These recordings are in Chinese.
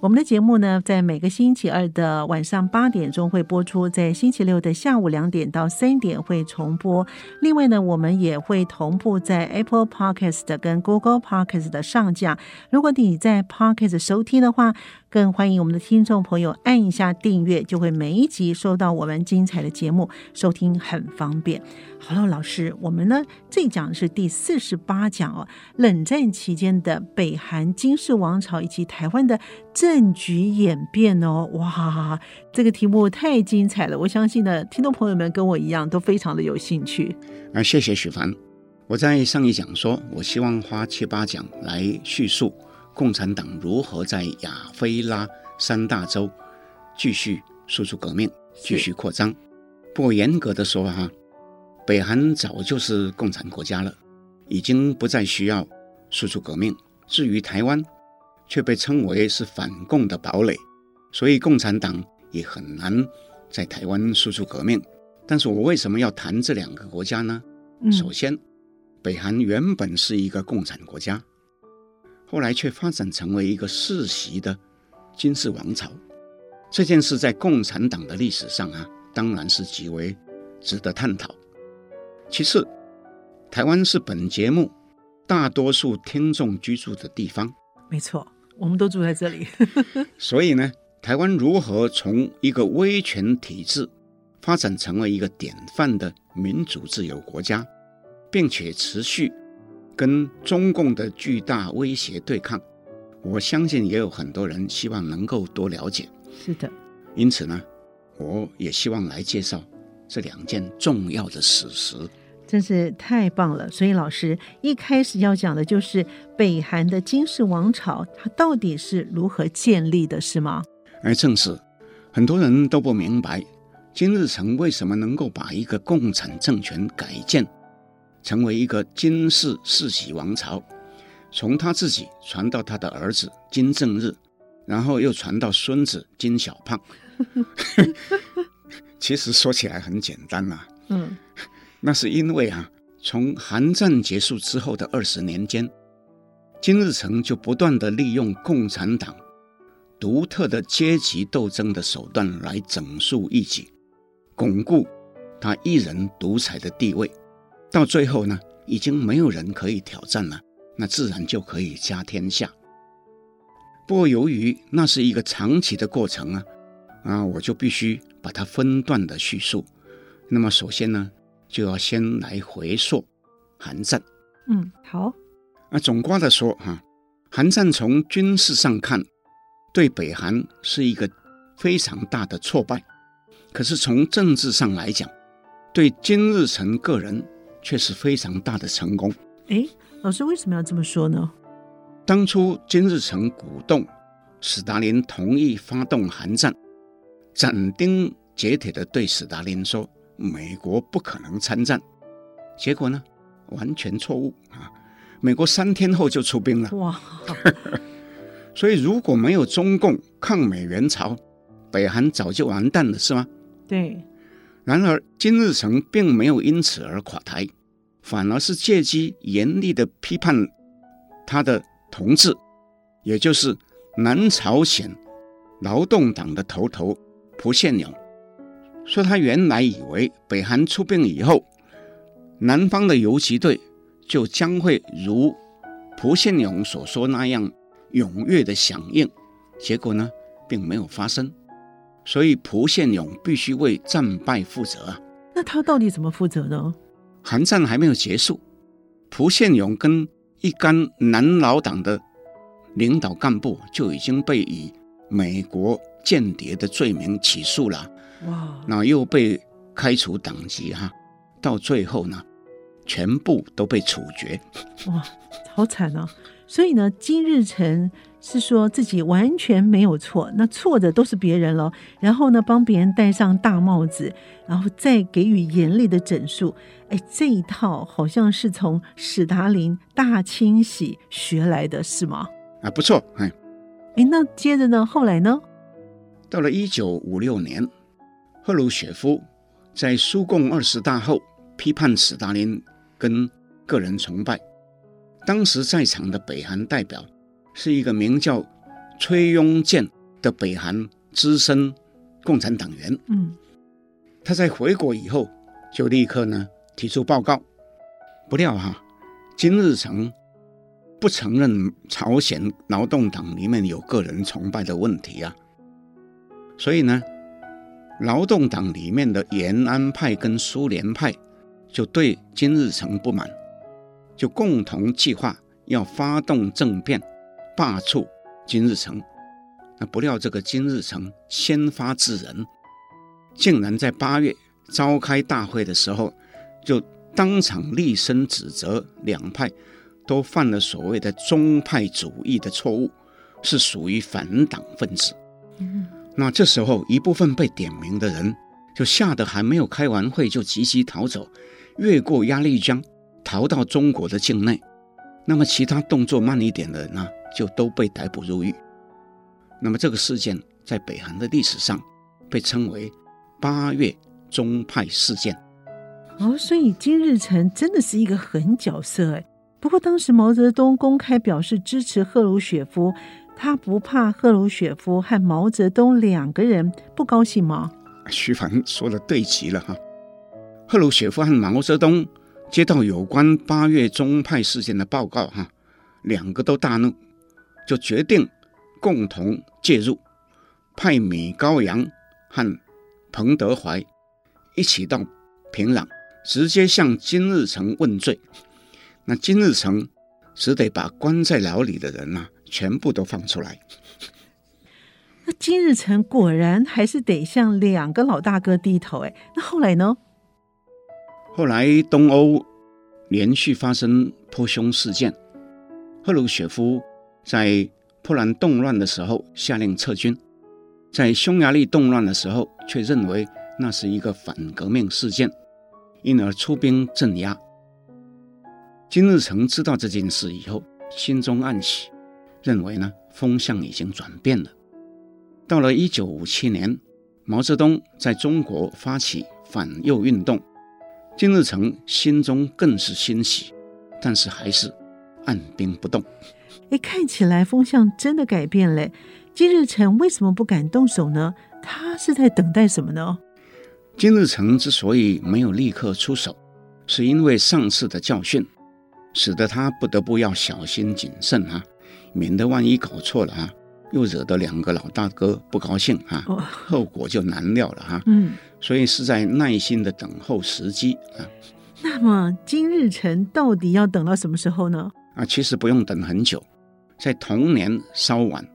我们的节目呢，在每个星期二的晚上八点钟会播出，在星期六的下午两点到三点会重播。另外呢，我们也会同步在 Apple Podcast 跟 Google Podcast 的上架。如果你在 Podcast 收听的话，更欢迎我们的听众朋友按一下订阅，就会每一集收到我们精彩的节目，收听很方便。好了，老师，我们呢这讲是第四十八讲哦，冷战期间的北韩金氏王朝以及台湾的政局演变哦，哇，这个题目太精彩了，我相信呢，听众朋友们跟我一样都非常的有兴趣。啊，谢谢许凡，我在上一讲说，我希望花七八讲来叙述。共产党如何在亚非拉三大洲继续输出革命，继续扩张？不过严格的说哈，北韩早就是共产国家了，已经不再需要输出革命。至于台湾，却被称为是反共的堡垒，所以共产党也很难在台湾输出革命。但是我为什么要谈这两个国家呢？嗯、首先，北韩原本是一个共产国家。后来却发展成为一个世袭的金氏王朝，这件事在共产党的历史上啊，当然是极为值得探讨。其次，台湾是本节目大多数听众居住的地方，没错，我们都住在这里。所以呢，台湾如何从一个威权体制发展成为一个典范的民主自由国家，并且持续。跟中共的巨大威胁对抗，我相信也有很多人希望能够多了解。是的，因此呢，我也希望来介绍这两件重要的史实。真是太棒了！所以老师一开始要讲的就是北韩的金氏王朝，它到底是如何建立的，是吗？而正是很多人都不明白，金日成为什么能够把一个共产政权改建。成为一个金氏世袭王朝，从他自己传到他的儿子金正日，然后又传到孙子金小胖。其实说起来很简单呐、嗯，那是因为啊，从韩战结束之后的二十年间，金日成就不断地利用共产党独特的阶级斗争的手段来整肃异己，巩固他一人独裁的地位。到最后呢，已经没有人可以挑战了，那自然就可以家天下。不过由于那是一个长期的过程啊，啊，我就必须把它分段的叙述。那么首先呢，就要先来回溯韩战。嗯，好。啊总括的说哈，韩战从军事上看，对北韩是一个非常大的挫败，可是从政治上来讲，对金日成个人。却是非常大的成功。哎，老师为什么要这么说呢？当初金日成鼓动史达林同意发动韩战，斩钉截铁的对史达林说：“美国不可能参战。”结果呢，完全错误啊！美国三天后就出兵了。哇！所以如果没有中共抗美援朝，北韩早就完蛋了，是吗？对。然而金日成并没有因此而垮台。反而是借机严厉地批判他的同志，也就是南朝鲜劳动党的头头朴宪勇，说他原来以为北韩出兵以后，南方的游击队就将会如朴宪勇所说那样踊跃的响应，结果呢，并没有发生，所以朴宪勇必须为战败负责啊。那他到底怎么负责呢？韩战还没有结束，蒲宪勇跟一干南老党的领导干部就已经被以美国间谍的罪名起诉了。哇！那又被开除党籍哈，到最后呢，全部都被处决。哇，好惨啊！所以呢，金日成是说自己完全没有错，那错的都是别人了。然后呢，帮别人戴上大帽子，然后再给予严厉的整肃。哎，这一套好像是从史达林大清洗学来的，是吗？啊，不错，哎，哎，那接着呢？后来呢？到了一九五六年，赫鲁雪夫在苏共二十大后批判史达林跟个人崇拜。当时在场的北韩代表是一个名叫崔庸健的北韩资深共产党员。嗯，他在回国以后就立刻呢提出报告，不料哈金日成不承认朝鲜劳动党里面有个人崇拜的问题啊，所以呢，劳动党里面的延安派跟苏联派就对金日成不满。就共同计划要发动政变，罢黜金日成。那不料这个金日成先发制人，竟然在八月召开大会的时候，就当场厉声指责两派都犯了所谓的宗派主义的错误，是属于反党分子。嗯，那这时候一部分被点名的人就吓得还没有开完会就急急逃走，越过鸭绿江。逃到中国的境内，那么其他动作慢一点的人呢，就都被逮捕入狱。那么这个事件在北韩的历史上被称为“八月宗派事件”。哦，所以金日成真的是一个狠角色哎。不过当时毛泽东公开表示支持赫鲁雪夫，他不怕赫鲁雪夫和毛泽东两个人不高兴吗？徐凡说的对极了哈，赫鲁雪夫和毛泽东。接到有关八月宗派事件的报告，哈，两个都大怒，就决定共同介入，派米高扬和彭德怀一起到平壤，直接向金日成问罪。那金日成只得把关在牢里的人呐，全部都放出来。那金日成果然还是得向两个老大哥低头，哎，那后来呢？后来，东欧连续发生泼胸事件。赫鲁雪夫在波兰动乱的时候下令撤军，在匈牙利动乱的时候却认为那是一个反革命事件，因而出兵镇压。金日成知道这件事以后，心中暗喜，认为呢风向已经转变了。到了一九五七年，毛泽东在中国发起反右运动。金日成心中更是欣喜，但是还是按兵不动。哎，看起来风向真的改变了。金日成为什么不敢动手呢？他是在等待什么呢？金日成之所以没有立刻出手，是因为上次的教训，使得他不得不要小心谨慎啊，免得万一搞错了啊。又惹得两个老大哥不高兴哈，后果就难料了哈。嗯，所以是在耐心的等候时机啊。那么金日成到底要等到什么时候呢？啊，其实不用等很久，在同年稍晚，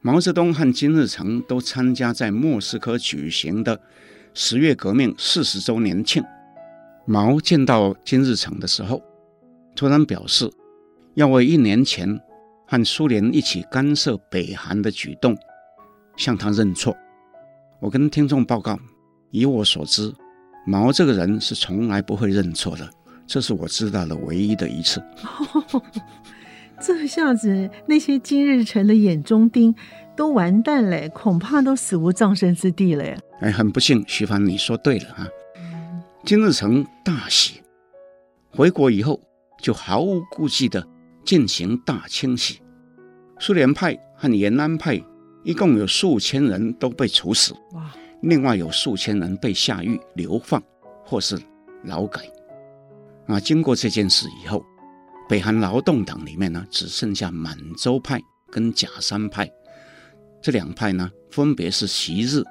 毛泽东和金日成都参加在莫斯科举行的十月革命四十周年庆。毛见到金日成的时候，突然表示要为一年前。和苏联一起干涉北韩的举动，向他认错。我跟听众报告，以我所知，毛这个人是从来不会认错的，这是我知道的唯一的一次。哦，这下子那些金日成的眼中钉都完蛋了，恐怕都死无葬身之地了呀。哎，很不幸，徐帆，你说对了啊。金日成大喜，回国以后就毫无顾忌的。进行大清洗，苏联派和延安派一共有数千人都被处死，哇！另外有数千人被下狱、流放或是劳改。啊，经过这件事以后，北韩劳动党里面呢，只剩下满洲派跟假山派这两派呢，分别是昔日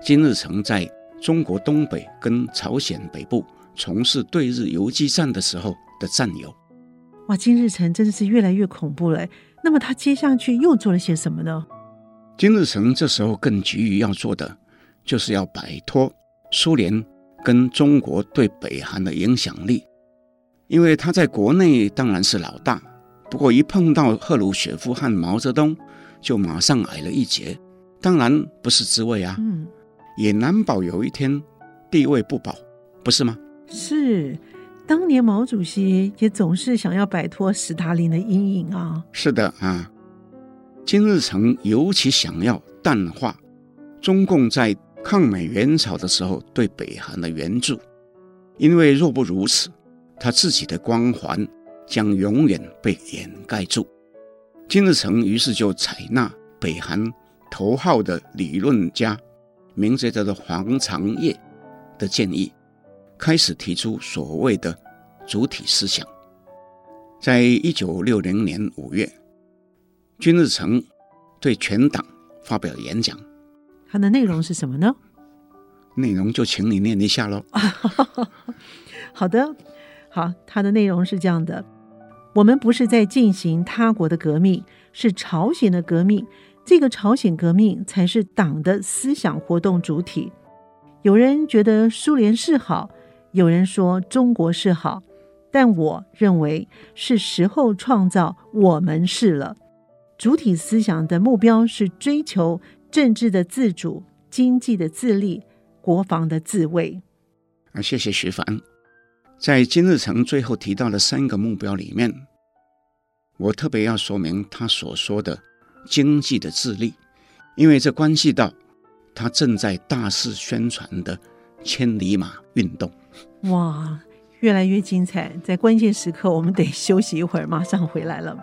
金日成在中国东北跟朝鲜北部从事对日游击战的时候的战友。哇，金日成真的是越来越恐怖了。那么他接下去又做了些什么呢？金日成这时候更急于要做的，就是要摆脱苏联跟中国对北韩的影响力，因为他在国内当然是老大，不过一碰到赫鲁雪夫和毛泽东，就马上矮了一截。当然不是滋味啊，嗯，也难保有一天地位不保，不是吗？是，当年毛主席也总是想要摆脱史达林的阴影啊。是的啊。金日成尤其想要淡化中共在抗美援朝的时候对北韩的援助，因为若不如此，他自己的光环将永远被掩盖住。金日成于是就采纳北韩头号的理论家，名字叫做黄长业的建议，开始提出所谓的主体思想。在一九六零年五月。金日成对全党发表演讲，他的内容是什么呢？内容就请你念一下喽。好的，好，它的内容是这样的：我们不是在进行他国的革命，是朝鲜的革命。这个朝鲜革命才是党的思想活动主体。有人觉得苏联是好，有人说中国是好，但我认为是时候创造我们是了。主体思想的目标是追求政治的自主、经济的自立、国防的自卫。啊，谢谢徐凡。在金日成最后提到的三个目标里面，我特别要说明他所说的经济的自立，因为这关系到他正在大肆宣传的千里马运动。哇，越来越精彩！在关键时刻，我们得休息一会儿，马上回来了。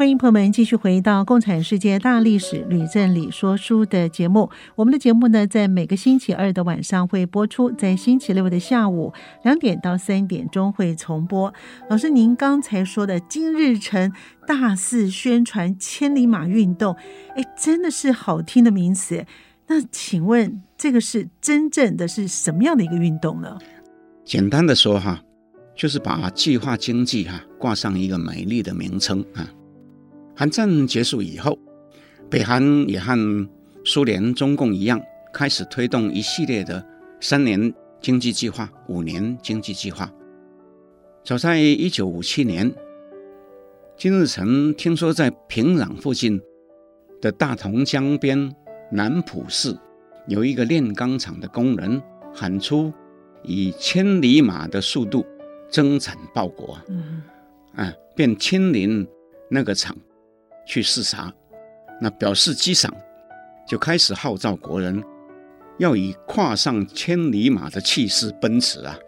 欢迎朋友们继续回到《共产世界大历史吕正理说书》的节目。我们的节目呢，在每个星期二的晚上会播出，在星期六的下午两点到三点钟会重播。老师，您刚才说的金日成大肆宣传千里马运动，哎，真的是好听的名词。那请问，这个是真正的是什么样的一个运动呢？简单的说哈，就是把计划经济哈挂上一个美丽的名称啊。韩战结束以后，北韩也和苏联、中共一样，开始推动一系列的三年经济计划、五年经济计划。早在一九五七年，金日成听说在平壤附近的大同江边南浦市有一个炼钢厂的工人喊出以千里马的速度增产报国，嗯，啊，便亲临那个厂。去视察，那表示激赏，就开始号召国人要以跨上千里马的气势奔驰啊，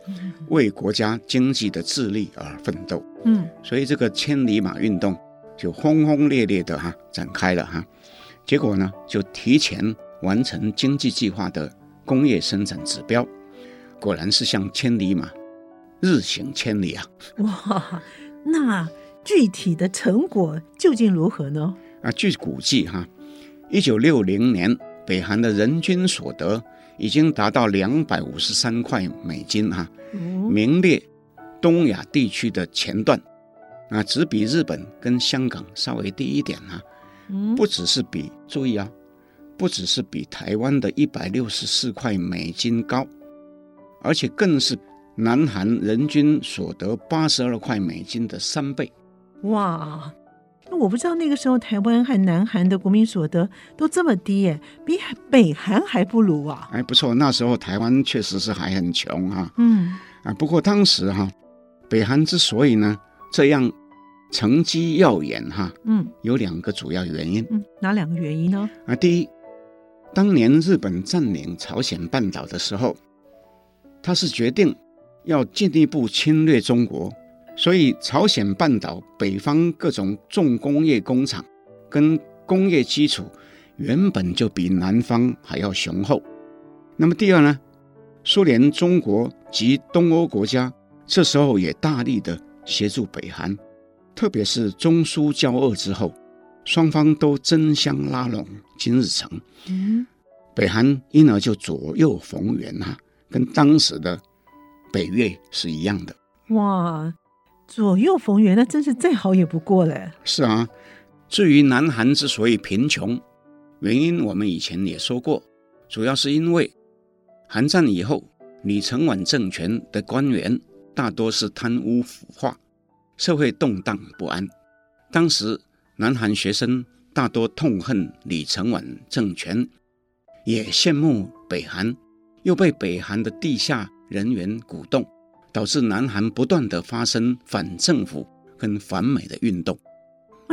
为国家经济的自立而奋斗。嗯，所以这个千里马运动就轰轰烈烈的哈展开了哈，结果呢就提前完成经济计划的工业生产指标，果然是像千里马日行千里啊！哇，那。具体的成果究竟如何呢？啊，据估计哈，一九六零年北韩的人均所得已经达到两百五十三块美金哈，名列东亚地区的前段，啊，只比日本跟香港稍微低一点哈，不只是比，注意啊，不只是比台湾的一百六十四块美金高，而且更是南韩人均所得八十二块美金的三倍。哇，那我不知道那个时候台湾和南韩的国民所得都这么低耶，比北韩还不如啊！哎，不错，那时候台湾确实是还很穷哈、啊。嗯啊，不过当时哈、啊，北韩之所以呢这样成绩耀眼哈、啊，嗯，有两个主要原因。嗯，哪两个原因呢？啊，第一，当年日本占领朝鲜半岛的时候，他是决定要进一步侵略中国。所以，朝鲜半岛北方各种重工业工厂跟工业基础原本就比南方还要雄厚。那么第二呢，苏联、中国及东欧国家这时候也大力的协助北韩，特别是中苏交恶之后，双方都争相拉拢金日成，嗯，北韩因而就左右逢源啊，跟当时的北越是一样的。哇，左右逢源，那真是再好也不过了。是啊，至于南韩之所以贫穷，原因我们以前也说过，主要是因为韩战以后，李承晚政权的官员大多是贪污腐化，社会动荡不安。当时。南韩学生大多痛恨李承晚政权，也羡慕北韩，又被北韩的地下人员鼓动，导致南韩不断的发生反政府跟反美的运动。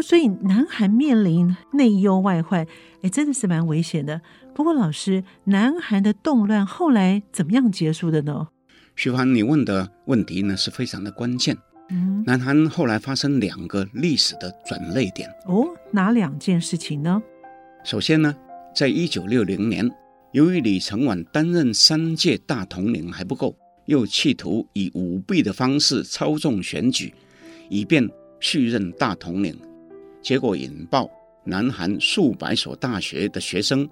所以南韩面临内忧外患，哎，真的是蛮危险的。不过，老师，南韩的动乱后来怎么样结束的呢？徐凡，你问的问题呢是非常的关键。嗯，南韩后来发生两个历史的转捩点哦，哪两件事情呢？首先呢，在一九六零年，由于李承晚担任三届大统领还不够，又企图以舞弊的方式操纵选举，以便续任大统领，结果引爆南韩数百所大学的学生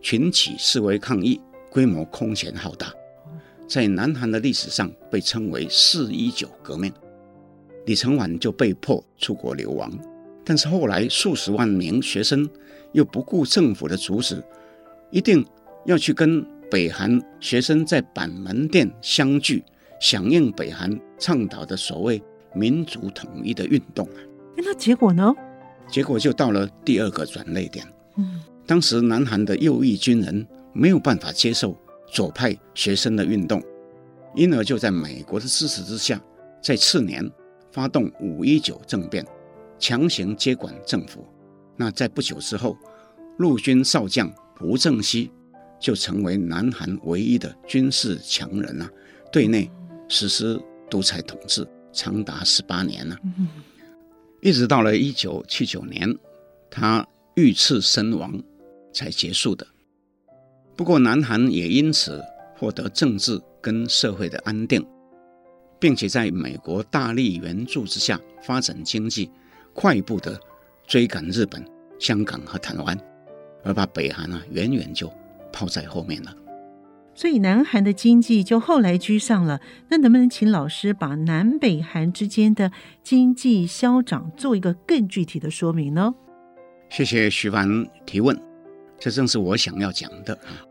群起示威抗议，规模空前浩大，在南韩的历史上被称为“四一九革命”。李承晚就被迫出国流亡，但是后来数十万名学生又不顾政府的阻止，一定要去跟北韩学生在板门店相聚，响应北韩倡导的所谓民族统一的运动。那结果呢？结果就到了第二个转捩点。嗯，当时南韩的右翼军人没有办法接受左派学生的运动，因而就在美国的支持之下，在次年。发动五一九政变，强行接管政府。那在不久之后，陆军少将朴正熙就成为南韩唯一的军事强人啊，对内实施独裁统治，长达十八年了。一直到了一九七九年，他遇刺身亡才结束的。不过，南韩也因此获得政治跟社会的安定。并且在美国大力援助之下发展经济，快步的追赶日本、香港和台湾，而把北韩呢远远就抛在后面了。所以南韩的经济就后来居上了。那能不能请老师把南北韩之间的经济消长做一个更具体的说明呢？谢谢徐凡提问，这正是我想要讲的啊。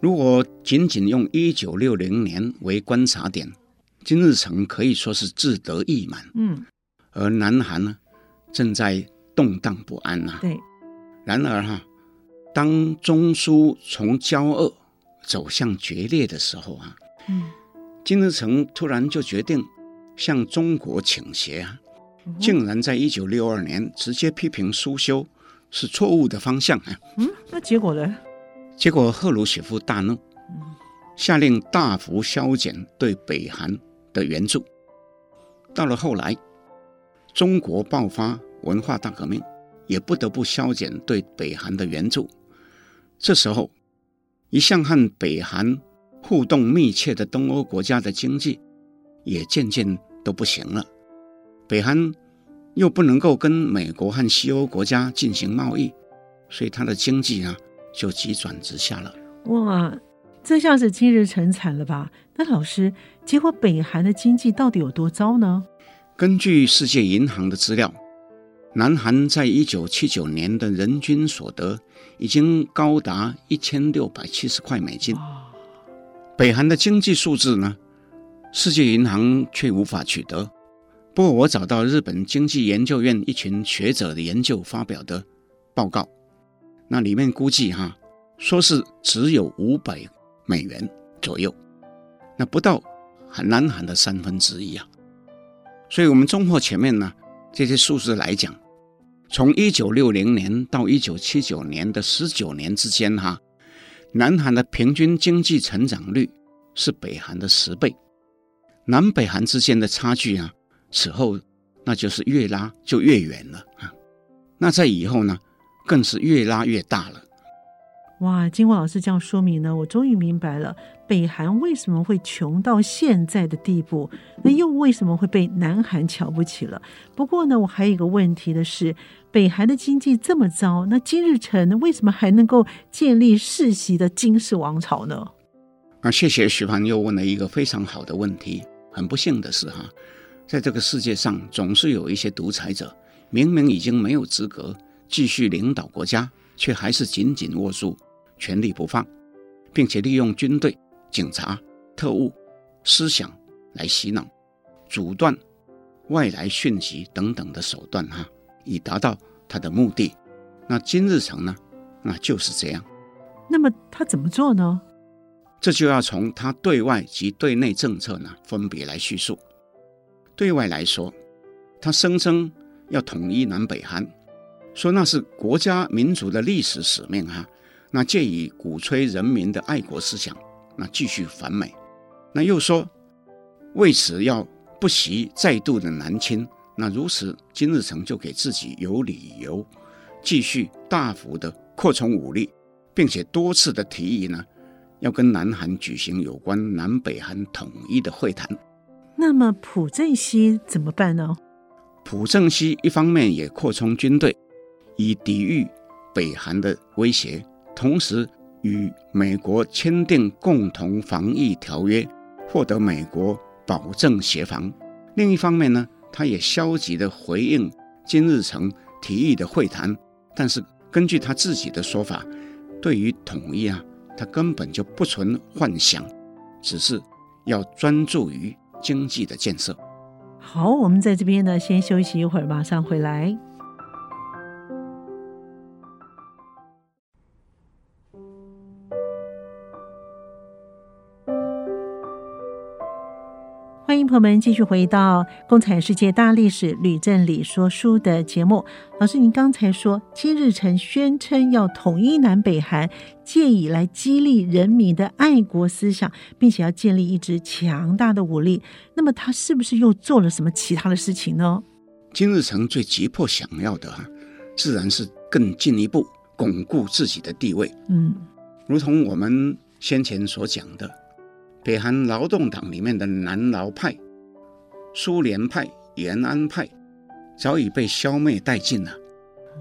如果仅仅用一九六零年为观察点。金日成可以说是志得意满，嗯，而南韩呢，正在动荡不安呐、啊。对，然而哈，当中苏从交恶走向决裂的时候啊，嗯，金日成突然就决定向中国倾斜啊，竟然在一九六二年直接批评苏修是错误的方向啊。嗯，那结果呢？结果赫鲁雪夫大怒，下令大幅削减对北韩的援助，到了后来，中国爆发文化大革命，也不得不削减对北韩的援助。这时候，一向和北韩互动密切的东欧国家的经济也渐渐都不行了。北韩又不能够跟美国和西欧国家进行贸易，所以它的经济啊就急转直下了。哇！这下是今日成惨了吧？那老师，结果北韩的经济到底有多糟呢？根据世界银行的资料，南韩在一九七九年的人均所得已经高达一千六百七十块美金。北韩的经济数字呢？世界银行却无法取得。不过我找到日本经济研究院一群学者的研究发表的报告，那里面估计哈，说是只有五百。美元左右，那不到南韩的三分之一啊。所以，我们综合前面呢这些数字来讲，从一九六零年到一九七九年的十九年之间，哈，南韩的平均经济成长率是北韩的十倍，南北韩之间的差距啊，此后那就是越拉就越远了啊。那在以后呢，更是越拉越大了。哇，经过老师这样说明呢，我终于明白了北韩为什么会穷到现在的地步，那又为什么会被南韩瞧不起了？不过呢，我还有一个问题的是，北韩的经济这么糟，那金日成为什么还能够建立世袭的金氏王朝呢？啊，谢谢徐凡又问了一个非常好的问题。很不幸的是，哈，在这个世界上总是有一些独裁者，明明已经没有资格继续领导国家，却还是紧紧握住权力不放，并且利用军队、警察、特务、思想来洗脑、阻断外来讯息等等的手段，哈，以达到他的目的。那金日成呢？那就是这样。那么他怎么做呢？这就要从他对外及对内政策呢分别来叙述。对外来说，他声称要统一南北韩，说那是国家民族的历史使命哈。那借以鼓吹人民的爱国思想，那继续反美。那又说为此要不惜再度的南侵。那如此，金日成就给自己有理由继续大幅的扩充武力，并且多次的提议呢。要跟南韩举行有关南北韩统一的会谈，那么朴正熙怎么办呢？朴正熙一方面也扩充军队，以抵御北韩的威胁，同时与美国签订共同防御条约，获得美国保证协防。另一方面呢，他也消极地回应金日成提议的会谈，但是根据他自己的说法，对于统一啊。他根本就不存幻想，只是要专注于经济的建设。好，我们在这边呢，先休息一会儿，马上回来。欢迎朋友们继续回到《共产世界大历史吕振理说书》的节目。老师，您刚才说金日成宣称要统一南北韩，借以来激励人民的爱国思想，并且要建立一支强大的武力。那么他是不是又做了什么其他的事情呢？金日成最急迫想要的，自然是更进一步巩固自己的地位。嗯，如同我们先前所讲的。北韩劳动党里面的南劳派、苏联派、延安派早已被消灭殆尽了，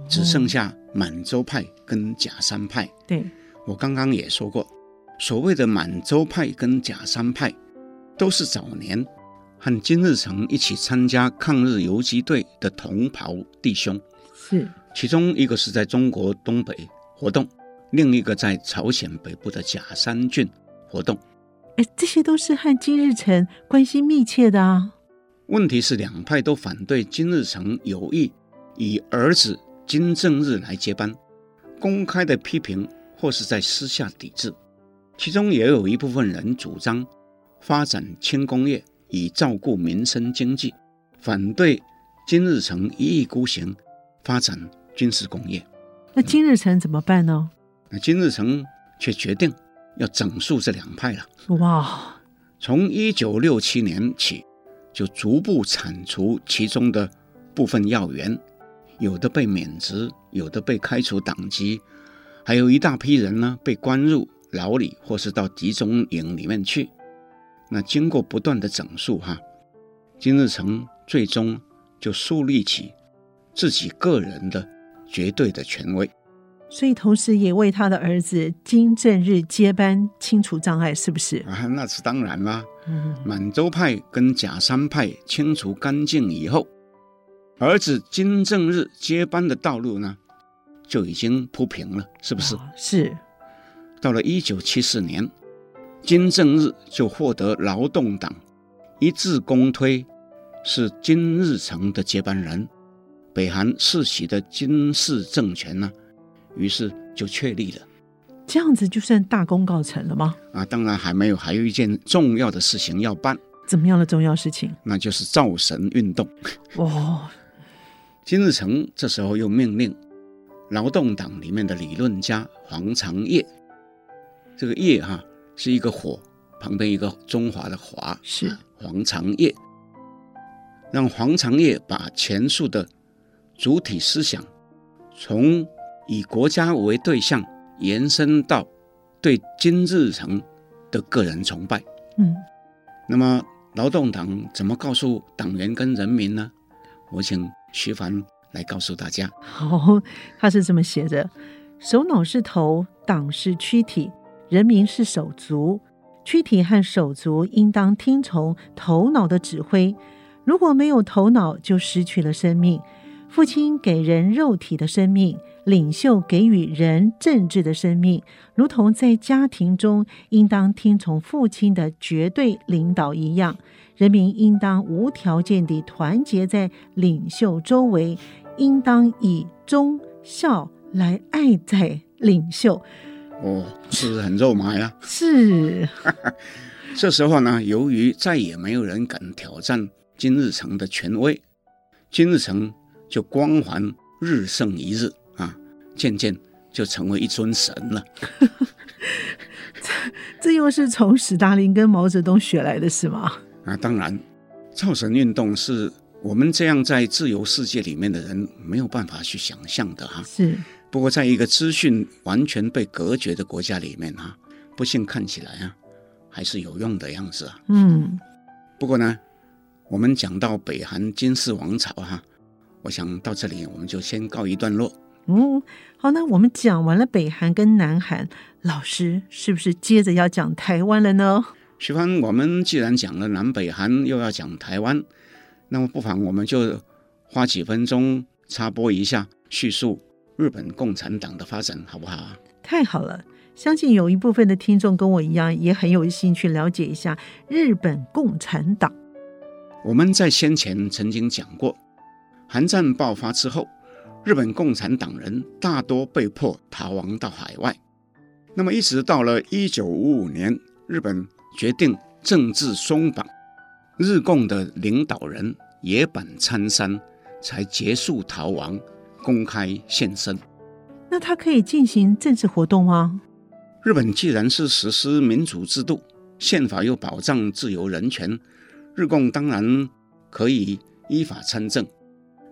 只剩下满洲派跟假山派。对，我刚刚也说过，所谓的满洲派跟假山派，都是早年和金日成一起参加抗日游击队的同袍弟兄。是，其中一个是在中国东北活动，另一个在朝鲜北部的假山郡活动。哎，这些都是和金日成关系密切的啊。问题是两派都反对金日成有意以儿子金正日来接班，公开的批评或是在私下抵制。其中也有一部分人主张发展轻工业以照顾民生经济，反对金日成一意孤行发展军事工业。那金日成怎么办呢？那金日成却决定。要整肃这两派了。哇！从一九六七年起，就逐步铲除其中的部分要员，有的被免职，有的被开除党籍，还有一大批人呢被关入牢里，或是到集中营里面去。那经过不断的整肃，哈，金日成最终就树立起自己个人的绝对的权威。所以，同时也为他的儿子金正日接班清除障碍，是不是？啊，那是当然啦。嗯，满洲派跟甲山派清除干净以后，儿子金正日接班的道路呢，就已经铺平了，是不是？哦，是。到了一九七四年，金正日就获得劳动党一致公推，是金日成的接班人，北韩世袭的金氏政权呢，于是就确立了，这样子就算大功告成了吗？啊，当然还没有，还有一件重要的事情要办。怎么样的重要事情？那就是造神运动。哦，金日成这时候又命令劳动党里面的理论家黄长业，这个业哈是一个火旁边一个中华的华，是黄长业，让黄长业把前述的主体思想。从以国家为对象，延伸到对金日成的个人崇拜。嗯，那么劳动党怎么告诉党员跟人民呢？我请徐凡来告诉大家。好，他是这么写的：首脑是头，党是躯体，人民是手足，躯体和手足应当听从头脑的指挥。如果没有头脑，就失去了生命。父亲给人肉体的生命，领袖给予人政治的生命，如同在家庭中应当听从父亲的绝对领导一样。人民应当无条件地团结在领袖周围，应当以忠孝来爱戴领袖。哦，是不是很肉麻呀？是。这时候呢，由于再也没有人敢挑战金日成的权威，金日成就光环日盛一日啊，渐渐就成为一尊神了。这 这又是从史大林跟毛泽东学来的是吗？啊，当然，造神运动是我们这样在自由世界里面的人没有办法去想象的哈。是。不过，在一个资讯完全被隔绝的国家里面哈，不幸看起来啊，还是有用的样子啊。嗯。不过呢，我们讲到北韩金氏王朝哈，我想到这里我们就先告一段落。嗯，好，那我们讲完了北韩跟南韩，老师是不是接着要讲台湾了呢？徐帆，我们既然讲了南北韩，又要讲台湾，那么不妨我们就花几分钟插播一下，叙述日本共产党的发展，好不好？太好了，相信有一部分的听众跟我一样，也很有兴趣了解一下日本共产党。我们在先前曾经讲过，韩战爆发之后，日本共产党人大多被迫逃亡到海外，那么一直到了一九五五年，日本。决定政治松绑，日共的领导人野坂参三才结束逃亡，公开现身。那他可以进行政治活动吗？日本既然是实施民主制度，宪法又保障自由人权，日共当然可以依法参政。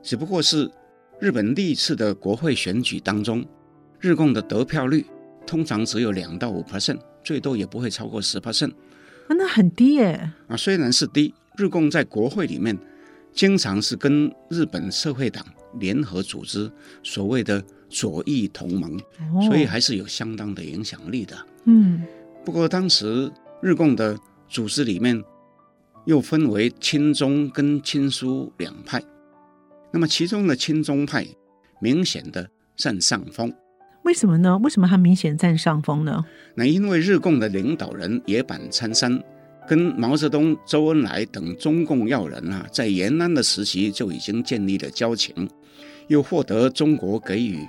只不过是日本历次的国会选举当中，日共的得票率通常只有两到五 percent，最多也不会超过十 percent。啊，那很低耶！啊，虽然是低，日共在国会里面经常是跟日本社会党联合组织所谓的左翼同盟，哦，所以还是有相当的影响力的。嗯，不过当时日共的组织里面又分为亲中跟亲苏两派，那么其中的亲中派明显的占上风。为什么呢？为什么他明显占上风呢？那因为日共的领导人野坂参三跟毛泽东、周恩来等中共要人啊，在延安的时期就已经建立了交情，又获得中国给予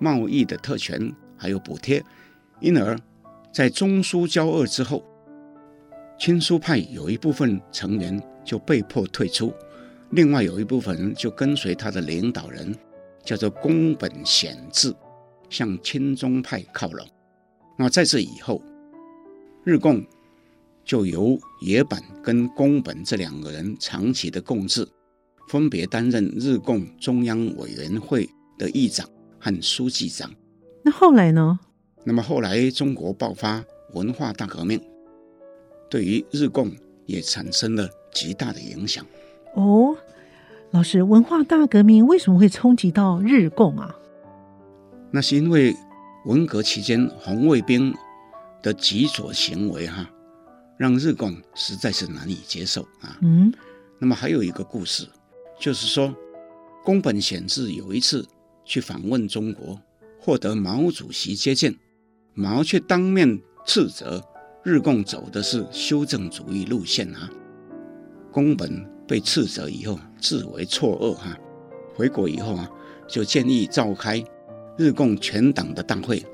贸易的特权还有补贴，因而，在中苏交恶之后，亲苏派有一部分成员就被迫退出，另外有一部分人就跟随他的领导人，叫做宫本显治。向亲中派靠拢。那在这以后，日共就由野坂跟宫本这两个人长期的共治，分别担任日共中央委员会的议长和书记长。那后来呢？那么后来中国爆发文化大革命，对于日共也产生了极大的影响。哦，老师，文化大革命为什么会冲击到日共啊？那是因为文革期间红卫兵的极左行为，哈，让日共实在是难以接受啊。嗯。那么还有一个故事，就是说，宫本显治有一次去访问中国，获得毛主席接见，毛却当面斥责日共走的是修正主义路线啊。宫本被斥责以后，自为错愕哈，回国以后啊，就建议召开。日共全党的大会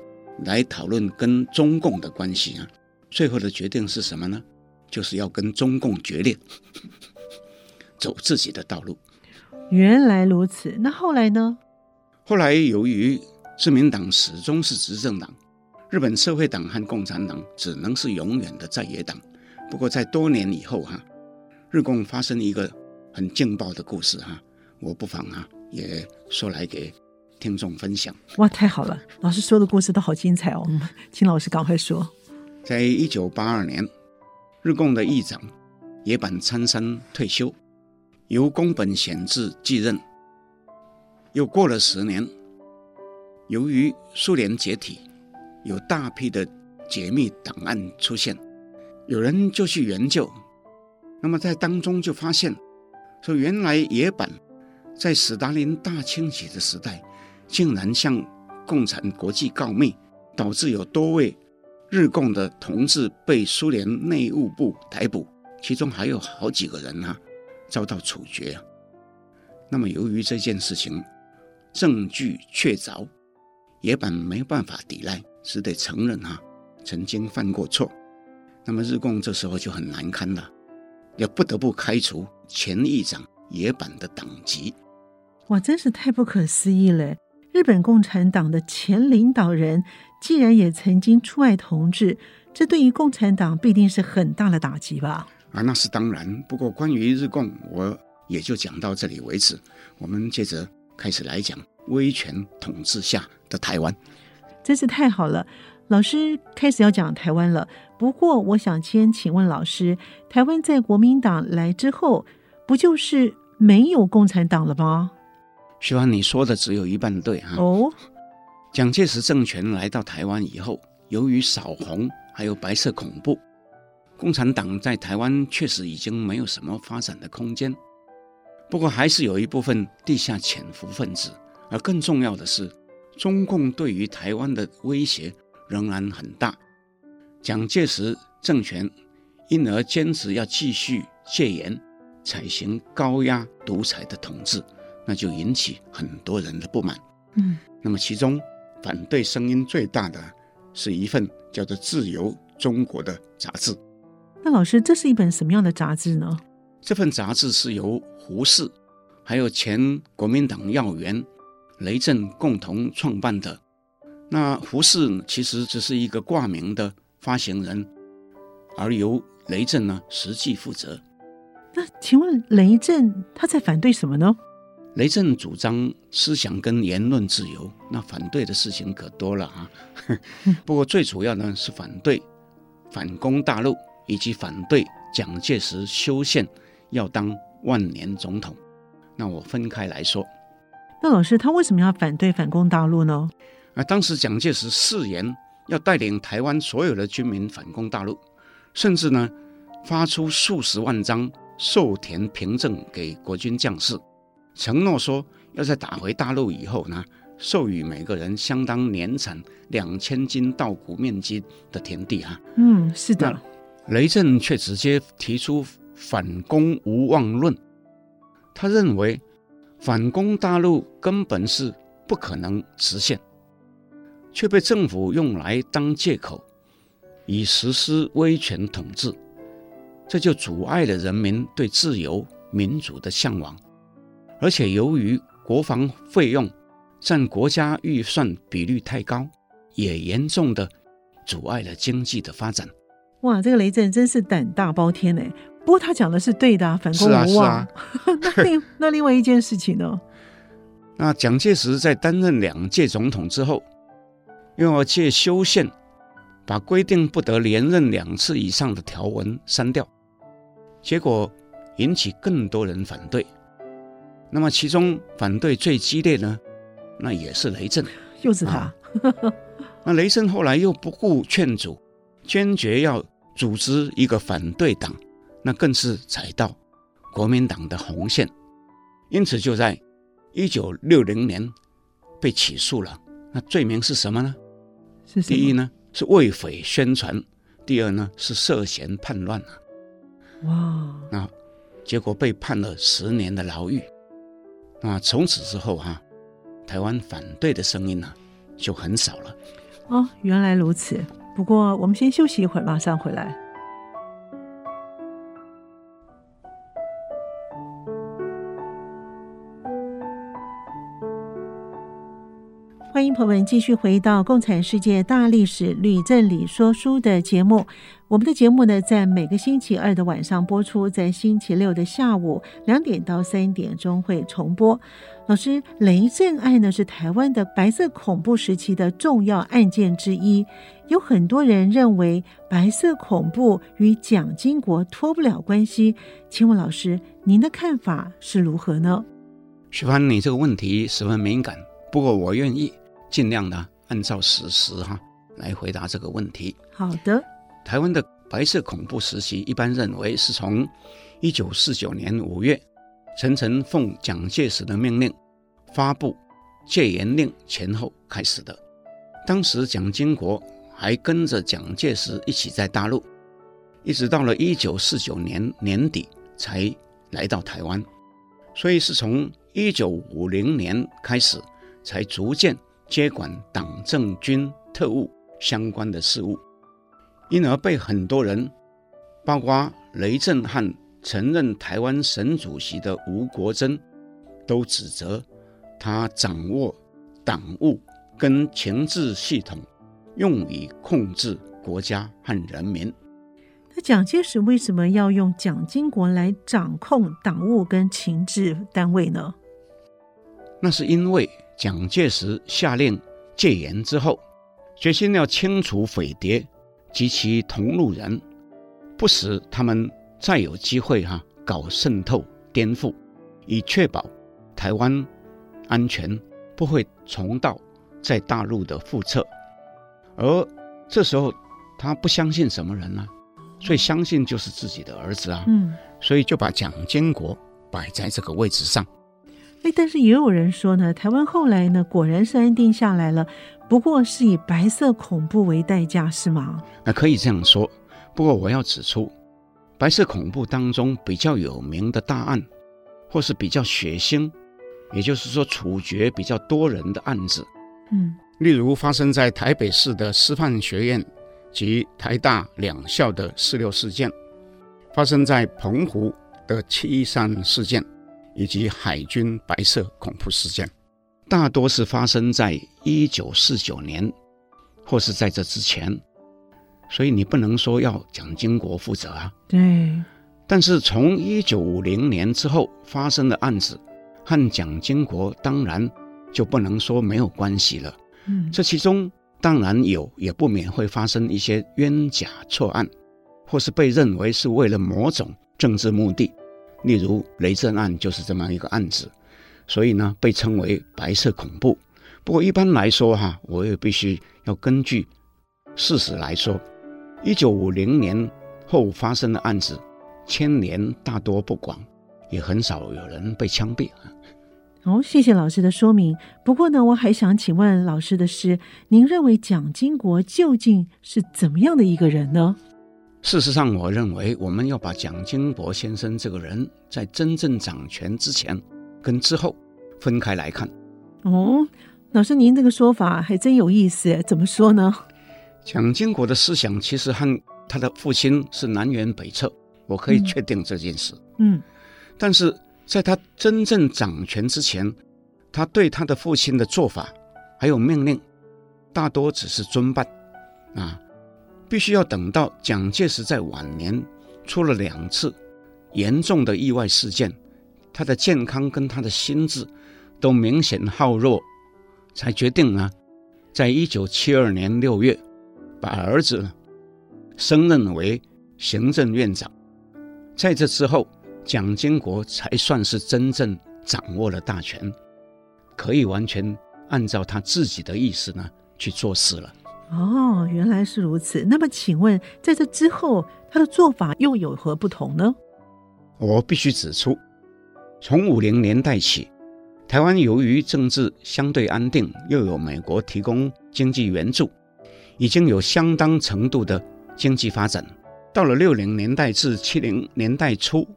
来讨论跟中共的关系啊，最后的决定是什么呢？就是要跟中共决裂，走自己的道路。原来如此，那后来呢？后来由于自民党始终是执政党，日本社会党和共产党只能是永远的在野党。不过在多年以后哈，日共发生一个很劲爆的故事哈，我不妨啊也说来给。听众分享哇，太好了！老师说的故事都好精彩哦，请老师赶快说。在一九八二年，日共的议长野坂参三退休，由宫本显治继任。又过了十年，由于苏联解体，有大批的解密档案出现，有人就去研究，那么在当中就发现，说原来野坂在史达林大清洗的时代，竟然向共产国际告密，导致有多位日共的同志被苏联内务部逮捕，其中还有好几个人啊遭到处决啊。那么由于这件事情证据确凿，野坂没办法抵赖。只得承认哈，曾经犯过错，那么日共这时候就很难堪了，要不得不开除前议长野坂的党籍。哇，真是太不可思议了！日本共产党的前领导人既然也曾经出卖同志，这对于共产党必定是很大的打击吧？啊，那是当然。不过关于日共，我也就讲到这里为止。我们接着开始来讲威权统治下的台湾。真是太好了，老师开始要讲台湾了。不过，我想先请问老师，台湾在国民党来之后，不就是没有共产党了吗？徐帆，你说的只有一半对哈。哦，蒋介石政权来到台湾以后，由于扫红还有白色恐怖，共产党在台湾确实已经没有什么发展的空间。不过，还是有一部分地下潜伏分子，而更重要的是。中共对于台湾的威胁仍然很大，蒋介石政权因而坚持要继续戒严，采行高压独裁的统治，那就引起很多人的不满。嗯，那么其中反对声音最大的是一份叫做《自由中国》的杂志。那老师，这是一本什么样的杂志呢？这份杂志是由胡适还有前国民党要员。雷震共同创办的，那胡适其实只是一个挂名的发行人，而由雷震呢实际负责。那请问雷震他在反对什么呢？雷震主张思想跟言论自由，那反对的事情可多了啊。不过最主要呢是反对反攻大陆，以及反对蒋介石修宪要当万年总统。那我分开来说。那老师他为什么要反对反攻大陆呢？啊，当时蒋介石誓言要带领台湾所有的军民反攻大陆，甚至呢发出数十万张授田凭证给国军将士，承诺说要在打回大陆以后呢，授予每个人相当年产两千斤稻谷面积的田地啊。嗯，是的。雷震却直接提出反攻无望论，他认为。反攻大陆根本是不可能实现，却被政府用来当借口，以实施威权统治，这就阻碍了人民对自由民主的向往。而且由于国防费用占国家预算比率太高，也严重的阻碍了经济的发展。哇，这个雷震真是胆大包天哎！不过他讲的是对的，反攻无望。啊啊、那另那另外一件事情呢？那蒋介石在担任两届总统之后，又要借修宪，把规定不得连任两次以上的条文删掉，结果引起更多人反对。那么其中反对最激烈呢，那也是雷震，又是他。啊、那雷震后来又不顾劝阻，坚决要组织一个反对党。那更是踩到国民党的红线，因此就在一九六零年被起诉了。那罪名是什么呢？是？第一呢是为匪宣传，第二呢是涉嫌叛乱啊。哇！那结果被判了十年的牢狱。那从此之后哈、啊，台湾反对的声音呢就很少了。哦，原来如此。不过我们先休息一会儿，马上回来。朋友们继续回到《共产世界大历史吕正理说书》的节目。我们的节目呢，在每个星期二的晚上播出，在星期六的下午两点到三点钟会重播。老师，雷震案呢是台湾的白色恐怖时期的重要案件之一。有很多人认为白色恐怖与蒋经国脱不了关系。请问老师，您的看法是如何呢？徐帆，你这个问题十分敏感，不过我愿意尽量的按照史实哈来回答这个问题。好的，台湾的白色恐怖时期，一般认为是从一九四九年五月，陈诚奉蒋介石的命令发布戒严令前后开始的。当时蒋经国还跟着蒋介石一起在大陆，一直到了一九四九年年底才来到台湾，所以是从一九五零年开始才逐渐接管党政军特务相关的事务，因而被很多人，包括雷震汉曾任台湾省主席的吴国桢，都指责他掌握党务。跟情治系统用以控制国家和人民。那蒋介石为什么要用蒋经国来掌控党务跟情治单位呢？那是因为蒋介石下令戒严之后，决心要清除匪谍及其同路人，不使他们再有机会哈搞渗透颠覆，以确保台湾安全不会重蹈。在大陆的覆辙，而这时候他不相信什么人呢、啊？所以相信就是自己的儿子啊。嗯，所以就把蒋经国摆在这个位置上。哎，但是也有人说呢，台湾后来呢果然是安定下来了，不过是以白色恐怖为代价，是吗？那可以这样说。不过我要指出，白色恐怖当中比较有名的大案，或是比较血腥，也就是说处决比较多人的案子。嗯，例如发生在台北市的师范学院及台大两校的四六事件，发生在澎湖的七一三事件，以及海军白色恐怖事件，大多是发生在一九四九年或是在这之前，所以你不能说要蒋经国负责啊。对，但是从一九五零年之后发生的案子，和蒋经国当然。就不能说没有关系了。嗯，这其中当然有，也不免会发生一些冤假错案，或是被认为是为了某种政治目的，例如雷震案就是这么一个案子，所以呢，被称为白色恐怖。不过一般来说哈，我也必须要根据事实来说，一九五零年后发生的案子，牵连大多不广，也很少有人被枪毙。哦，谢谢老师的说明。不过呢，我还想请问老师的是，您认为蒋经国究竟是怎么样的一个人呢？事实上，我认为我们要把蒋经国先生这个人在真正掌权之前跟之后分开来看。哦，老师，您这个说法还真有意思。怎么说呢？蒋经国的思想其实和他的父亲是南辕北辙，我可以确定这件事。嗯，但是。在他真正掌权之前，他对他的父亲的做法还有命令，大多只是遵办，啊，必须要等到蒋介石在晚年出了两次严重的意外事件，他的健康跟他的心智都明显耗弱，才决定呢，在一九七二年六月把儿子升任为行政院长，在这之后。蒋经国才算是真正掌握了大权，可以完全按照他自己的意思呢去做事了。哦，原来是如此。那么，请问在这之后，他的做法又有何不同呢？我必须指出，从五零年代起，台湾由于政治相对安定，又有美国提供经济援助，已经有相当程度的经济发展。到了六零年代至七零年代初。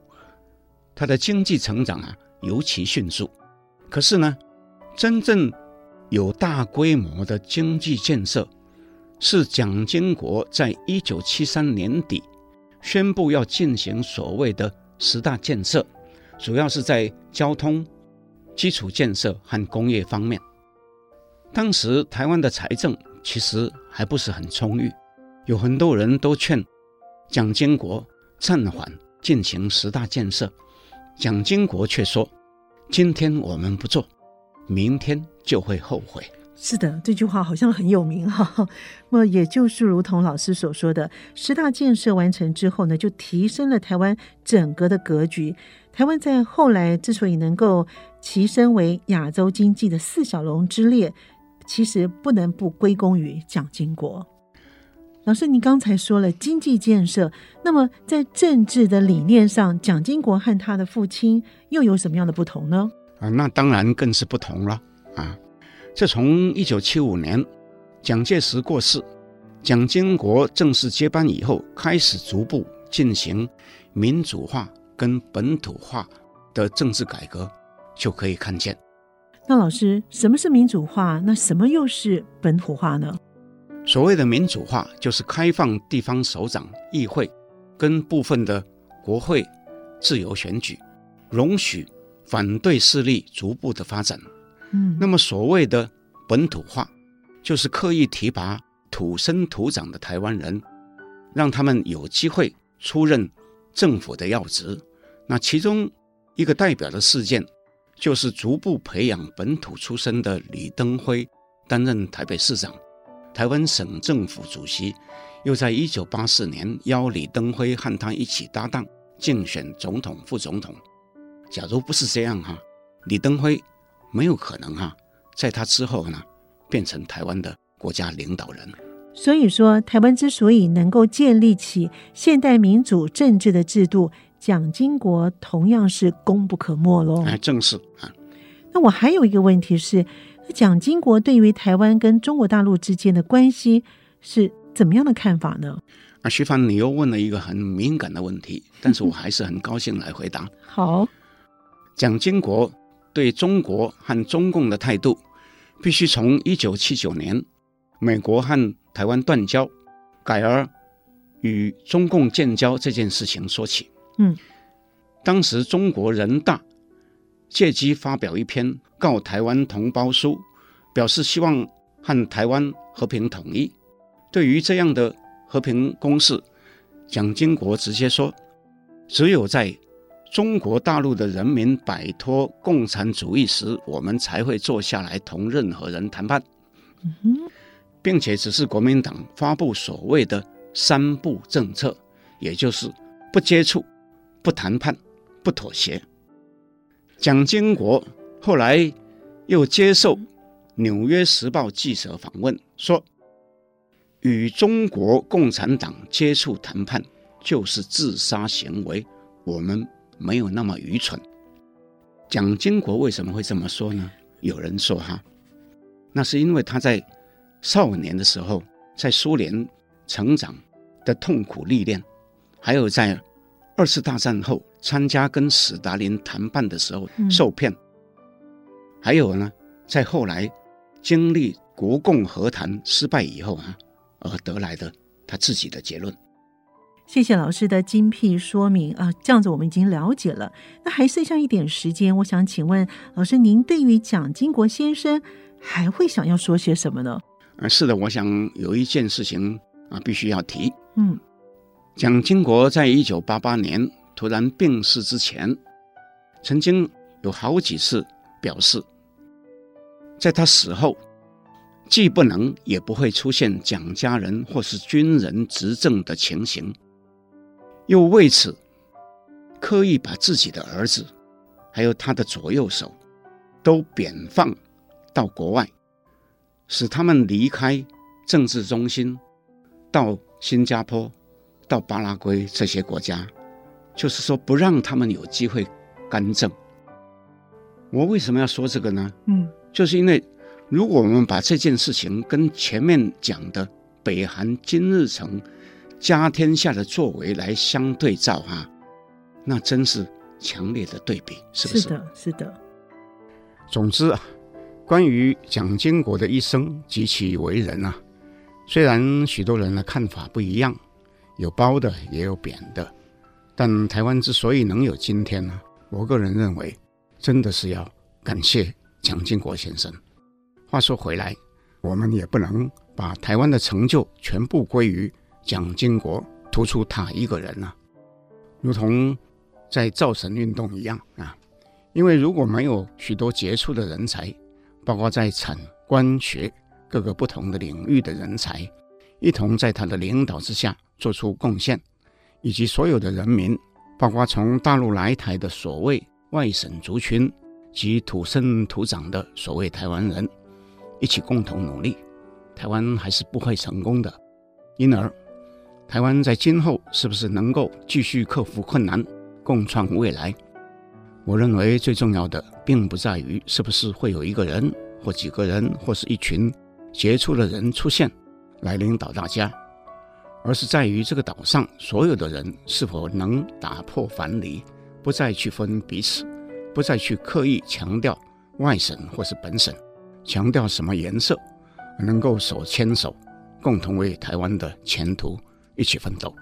它的经济成长啊，尤其迅速。可是呢，真正有大规模的经济建设，是蒋经国在一九七三年底宣布要进行所谓的十大建设，主要是在交通、基础建设和工业方面。当时台湾的财政其实还不是很充裕，有很多人都劝蒋经国暂缓进行十大建设。蒋经国却说：“今天我们不做，明天就会后悔。”是的，这句话好像很有名哈。那么也就是如同老师所说的，十大建设完成之后呢，就提升了台湾整个的格局。台湾在后来之所以能够跻身为亚洲经济的四小龙之列，其实不能不归功于蒋经国。老师，你刚才说了经济建设，那么在政治的理念上，蒋经国和他的父亲又有什么样的不同呢？啊，那当然更是不同了啊！这从一九七五年蒋介石过世，蒋经国正式接班以后，开始逐步进行民主化跟本土化的政治改革，就可以看见。那老师，什么是民主化？那什么又是本土化呢？所谓的民主化，就是开放地方首长、议会跟部分的国会自由选举，容许反对势力逐步的发展。嗯，那么所谓的本土化，就是刻意提拔土生土长的台湾人，让他们有机会出任政府的要职。那其中一个代表的事件，就是逐步培养本土出身的李登辉担任台北市长，台湾省政府主席，又在一九八四年邀李登辉和他一起搭档竞选总统、副总统。假如不是这样哈，李登辉。没有可能哈、啊，在他之后呢，变成台湾的国家领导人。所以说，台湾之所以能够建立起现代民主政治的制度，蒋经国同样是功不可没喽。哎，正是啊。那我还有一个问题是，蒋经国对于台湾跟中国大陆之间的关系是怎么样的看法呢？啊，徐帆，你又问了一个很敏感的问题，但是我还是很高兴来回答。好，蒋经国。对中国和中共的态度，必须从一九七九年美国和台湾断交，改而与中共建交这件事情说起。嗯，当时中国人大借机发表一篇告台湾同胞书，表示希望和台湾和平统一。对于这样的和平攻势，蒋经国直接说：“只有在。”中国大陆的人民摆脱共产主义时，我们才会坐下来同任何人谈判，并且只是国民党发布所谓的“三不”政策，也就是不接触、不谈判、不妥协。蒋经国后来又接受《纽约时报》记者访问，说：“与中国共产党接触谈判就是自杀行为。”我们。没有那么愚蠢。蒋经国为什么会这么说呢？有人说哈，那是因为他在少年的时候在苏联成长的痛苦历练，还有在二次大战后参加跟斯大林谈判的时候受骗，还有呢，在后来经历国共和谈失败以后啊，而得来的他自己的结论。谢谢老师的精辟说明啊，这样子我们已经了解了。那还剩下一点时间，我想请问老师，您对于蒋经国先生还会想要说些什么呢？啊，是的，我想有一件事情啊，必须要提。嗯，蒋经国在一九八八年突然病逝之前，曾经有好几次表示，在他死后，既不能也不会出现蒋家人或是军人执政的情形。又为此刻意把自己的儿子，还有他的左右手，都贬放到国外，使他们离开政治中心，到新加坡、到巴拉圭这些国家，就是说不让他们有机会干政。我为什么要说这个呢？嗯，就是因为如果我们把这件事情跟前面讲的北韩金日成。家天下的作为来相对照哈，那真是强烈的对比，是不是？是的，是的。总之啊，关于蒋经国的一生及其为人啊，虽然许多人的看法不一样，有褒的也有贬的，但台湾之所以能有今天呢，我个人认为，真的是要感谢蒋经国先生。话说回来，我们也不能把台湾的成就全部归于。蒋经国突出他一个人呢、如同在造神运动一样啊。因为如果没有许多杰出的人才，包括在产官学各个不同的领域的人才，一同在他的领导之下做出贡献，以及所有的人民包括从大陆来台的所谓外省族群及土生土长的所谓台湾人，一起共同努力，台湾还是不会成功的。因而，台湾在今后是不是能够继续克服困难，共创未来？我认为最重要的，并不在于是不是会有一个人或几个人或是一群杰出的人出现来领导大家。而是在于这个岛上所有的人是否能打破藩篱，不再区分彼此，不再去刻意强调外省或是本省，强调什么颜色，能够手牵手，共同为台湾的前途一起奋斗。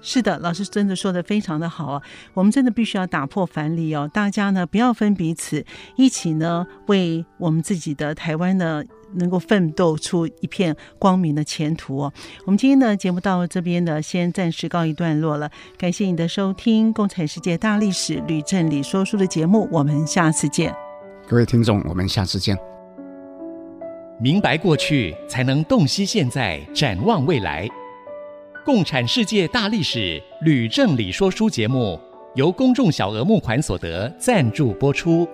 是的，老师真的说的非常的好啊！我们真的必须要打破藩篱哦，大家呢不要分彼此，一起呢为我们自己的台湾呢能够奋斗出一片光明的前途哦。我们今天的节目到这边呢，先暂时告一段落了。感谢你的收听《共产世界大历史吕振理说书》的节目，我们下次见。各位听众，我们下次见。明白过去，才能洞悉现在，展望未来。共产世界大历史吕正理说书节目由公众小额募款所得赞助播出。